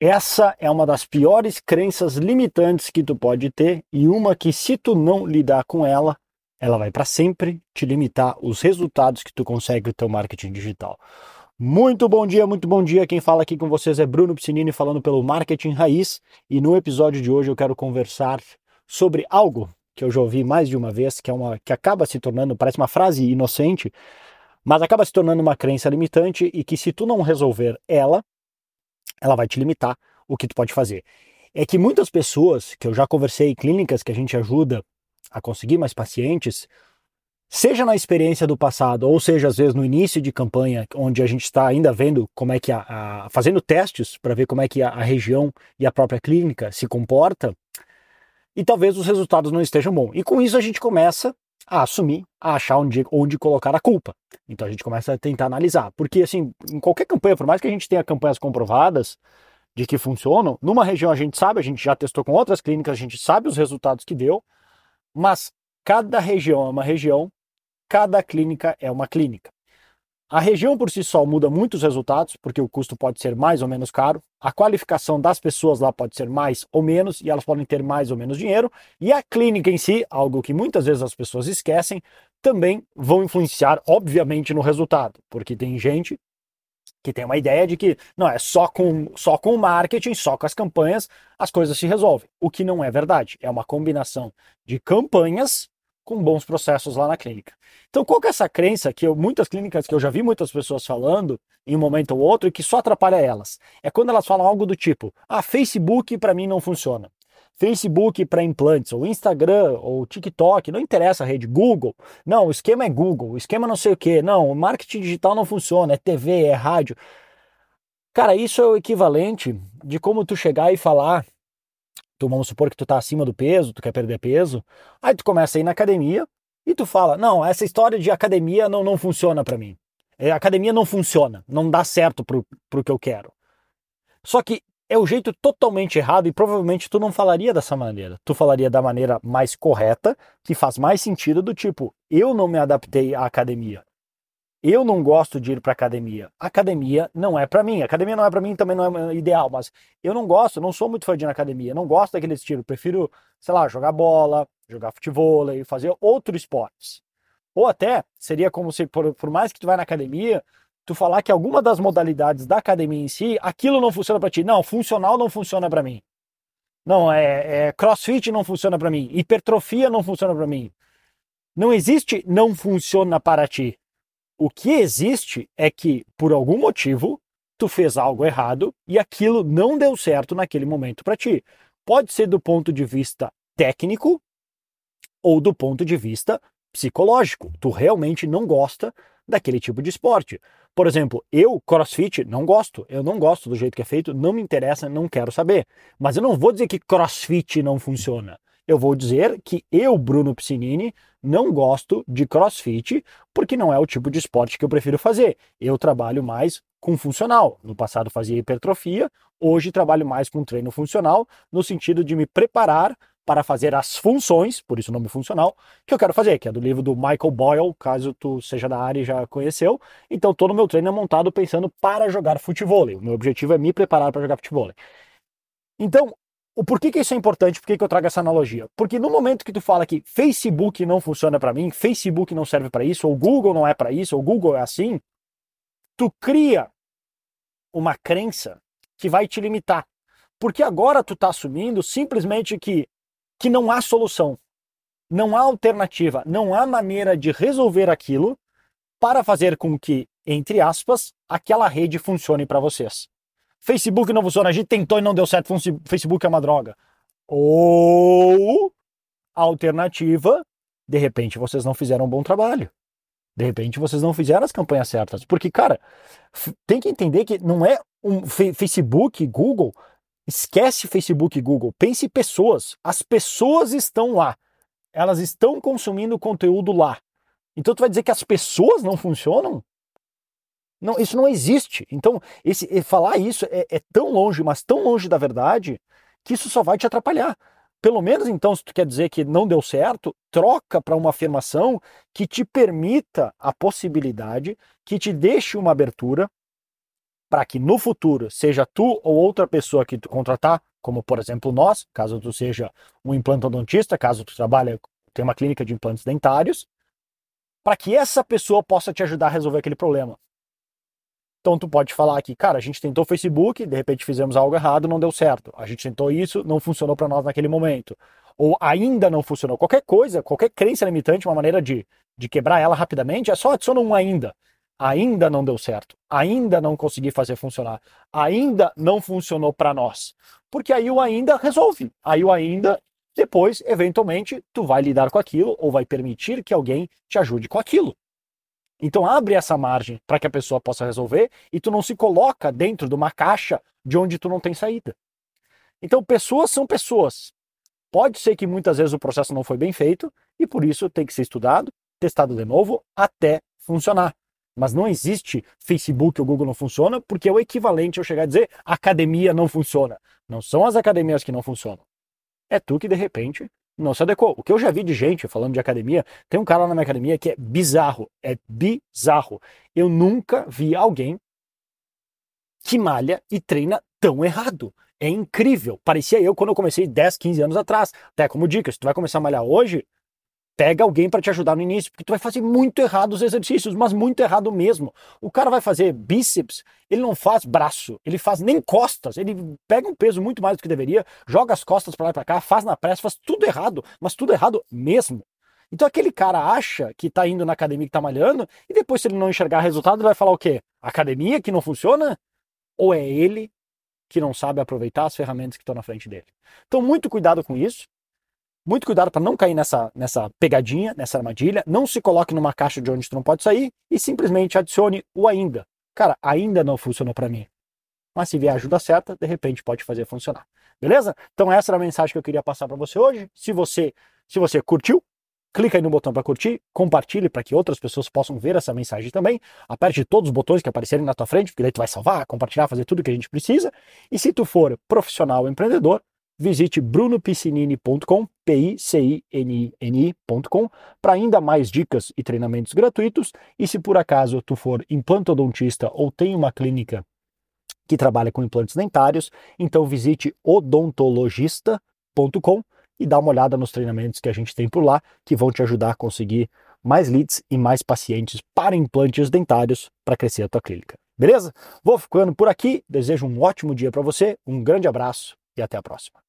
Essa é uma das piores crenças limitantes que tu pode ter e uma que se tu não lidar com ela, ela vai para sempre te limitar os resultados que tu consegue no teu marketing digital. Muito bom dia, muito bom dia. Quem fala aqui com vocês é Bruno Piscinini falando pelo Marketing Raiz e no episódio de hoje eu quero conversar sobre algo que eu já ouvi mais de uma vez, que é uma que acaba se tornando, parece uma frase inocente, mas acaba se tornando uma crença limitante e que se tu não resolver ela, ela vai te limitar o que tu pode fazer. É que muitas pessoas que eu já conversei em clínicas que a gente ajuda a conseguir mais pacientes, seja na experiência do passado, ou seja, às vezes no início de campanha, onde a gente está ainda vendo como é que a, a fazendo testes para ver como é que a, a, região e a própria clínica se comporta, e talvez os resultados não estejam bons. E com isso a gente começa a assumir, a achar onde, onde colocar a culpa. Então a gente começa a tentar analisar. Porque, assim, em qualquer campanha, por mais que a gente tenha campanhas comprovadas de que funcionam, numa região a gente sabe, a gente já testou com outras clínicas, a gente sabe os resultados que deu, mas cada região é uma região, cada clínica é uma clínica. A região por si só muda muitos resultados, porque o custo pode ser mais ou menos caro, a qualificação das pessoas lá pode ser mais ou menos, e elas podem ter mais ou menos dinheiro, e a clínica em si, algo que muitas vezes as pessoas esquecem, também vão influenciar, obviamente, no resultado, porque tem gente que tem uma ideia de que não é só com só com o marketing, só com as campanhas as coisas se resolvem, o que não é verdade. É uma combinação de campanhas com bons processos lá na clínica. Então, qual que é essa crença que eu, muitas clínicas que eu já vi muitas pessoas falando em um momento ou outro e que só atrapalha elas? É quando elas falam algo do tipo: "Ah, Facebook para mim não funciona". Facebook para implantes, ou Instagram, ou TikTok, não interessa a rede, Google. Não, o esquema é Google, o esquema não sei o que. Não, o marketing digital não funciona, é TV, é rádio. Cara, isso é o equivalente de como tu chegar e falar tu vamos supor que tu tá acima do peso, tu quer perder peso, aí tu começa a ir na academia e tu fala, não, essa história de academia não, não funciona para mim. É, academia não funciona, não dá certo pro, pro que eu quero. Só que é o jeito totalmente errado e provavelmente tu não falaria dessa maneira. Tu falaria da maneira mais correta, que faz mais sentido do tipo, eu não me adaptei à academia. Eu não gosto de ir para academia. Academia não é para mim. Academia não é para mim, também não é ideal, mas eu não gosto, não sou muito fã de ir na academia. Não gosto daquele estilo. Prefiro, sei lá, jogar bola, jogar futebol fazer outros esportes. Ou até seria como se, por, por mais que tu vai na academia, tu falar que alguma das modalidades da academia em si, aquilo não funciona para ti. Não, funcional não funciona para mim. Não, é, é crossfit não funciona para mim. Hipertrofia não funciona para mim. Não existe não funciona para ti. O que existe é que, por algum motivo, tu fez algo errado e aquilo não deu certo naquele momento para ti. Pode ser do ponto de vista técnico ou do ponto de vista psicológico. Tu realmente não gosta daquele tipo de esporte. Por exemplo, eu, crossfit, não gosto. Eu não gosto do jeito que é feito, não me interessa, não quero saber. Mas eu não vou dizer que crossfit não funciona eu vou dizer que eu, Bruno Piscinini, não gosto de crossfit porque não é o tipo de esporte que eu prefiro fazer. Eu trabalho mais com funcional. No passado fazia hipertrofia, hoje trabalho mais com treino funcional, no sentido de me preparar para fazer as funções, por isso o nome funcional, que eu quero fazer, que é do livro do Michael Boyle, caso tu seja da área e já conheceu. Então todo o meu treino é montado pensando para jogar futebol. O meu objetivo é me preparar para jogar futebol. Então, o porquê que isso é importante, por que eu trago essa analogia? Porque no momento que tu fala que Facebook não funciona para mim, Facebook não serve para isso, ou Google não é para isso, ou Google é assim, tu cria uma crença que vai te limitar. Porque agora tu tá assumindo simplesmente que, que não há solução, não há alternativa, não há maneira de resolver aquilo para fazer com que, entre aspas, aquela rede funcione para vocês. Facebook não funciona, a gente tentou e não deu certo, Facebook é uma droga. Ou alternativa, de repente vocês não fizeram um bom trabalho. De repente vocês não fizeram as campanhas certas. Porque, cara, tem que entender que não é um Facebook, Google. Esquece Facebook e Google. Pense em pessoas. As pessoas estão lá. Elas estão consumindo conteúdo lá. Então tu vai dizer que as pessoas não funcionam? Não, isso não existe. Então, esse, falar isso é, é tão longe, mas tão longe da verdade, que isso só vai te atrapalhar. Pelo menos então, se tu quer dizer que não deu certo, troca para uma afirmação que te permita a possibilidade, que te deixe uma abertura para que no futuro, seja tu ou outra pessoa que tu contratar, como por exemplo nós, caso tu seja um implantodontista, caso tu trabalhe, tem uma clínica de implantes dentários, para que essa pessoa possa te ajudar a resolver aquele problema. Então tu pode falar aqui, cara, a gente tentou o Facebook, de repente fizemos algo errado, não deu certo. A gente tentou isso, não funcionou para nós naquele momento. Ou ainda não funcionou. Qualquer coisa, qualquer crença limitante, uma maneira de, de quebrar ela rapidamente, é só adiciona um ainda. Ainda não deu certo. Ainda não consegui fazer funcionar. Ainda não funcionou para nós. Porque aí o ainda resolve. Aí o ainda, depois, eventualmente, tu vai lidar com aquilo ou vai permitir que alguém te ajude com aquilo. Então abre essa margem para que a pessoa possa resolver e tu não se coloca dentro de uma caixa de onde tu não tem saída. Então pessoas são pessoas. Pode ser que muitas vezes o processo não foi bem feito e por isso tem que ser estudado, testado de novo até funcionar. Mas não existe Facebook ou Google não funciona porque é o equivalente eu chegar a dizer academia não funciona. Não são as academias que não funcionam. É tu que de repente não se adequou. O que eu já vi de gente falando de academia, tem um cara lá na minha academia que é bizarro, é bizarro. Eu nunca vi alguém que malha e treina tão errado. É incrível. Parecia eu quando eu comecei 10, 15 anos atrás. Até como dica, se tu vai começar a malhar hoje, pega alguém para te ajudar no início, porque tu vai fazer muito errado os exercícios, mas muito errado mesmo. O cara vai fazer bíceps, ele não faz braço, ele faz nem costas, ele pega um peso muito mais do que deveria, joga as costas para lá e para cá, faz na pressa, faz tudo errado, mas tudo errado mesmo. Então aquele cara acha que tá indo na academia que tá malhando e depois se ele não enxergar resultado, ele vai falar o quê? Academia que não funciona? Ou é ele que não sabe aproveitar as ferramentas que estão na frente dele? Então muito cuidado com isso. Muito cuidado para não cair nessa, nessa pegadinha, nessa armadilha. Não se coloque numa caixa de onde tu não pode sair e simplesmente adicione o ainda. Cara, ainda não funcionou para mim. Mas se vier a ajuda certa, de repente pode fazer funcionar. Beleza? Então essa era a mensagem que eu queria passar para você hoje. Se você, se você curtiu, clica aí no botão para curtir, compartilhe para que outras pessoas possam ver essa mensagem também. Aperte todos os botões que aparecerem na tua frente, porque daí tu vai salvar, compartilhar, fazer tudo que a gente precisa. E se tu for profissional empreendedor, visite brunopiscinini.com, P-I-C-I-N-I-N-I.com, para ainda mais dicas e treinamentos gratuitos. E se por acaso tu for implantodontista ou tem uma clínica que trabalha com implantes dentários, então visite odontologista.com e dá uma olhada nos treinamentos que a gente tem por lá, que vão te ajudar a conseguir mais leads e mais pacientes para implantes dentários para crescer a tua clínica. Beleza? Vou ficando por aqui, desejo um ótimo dia para você, um grande abraço e até a próxima.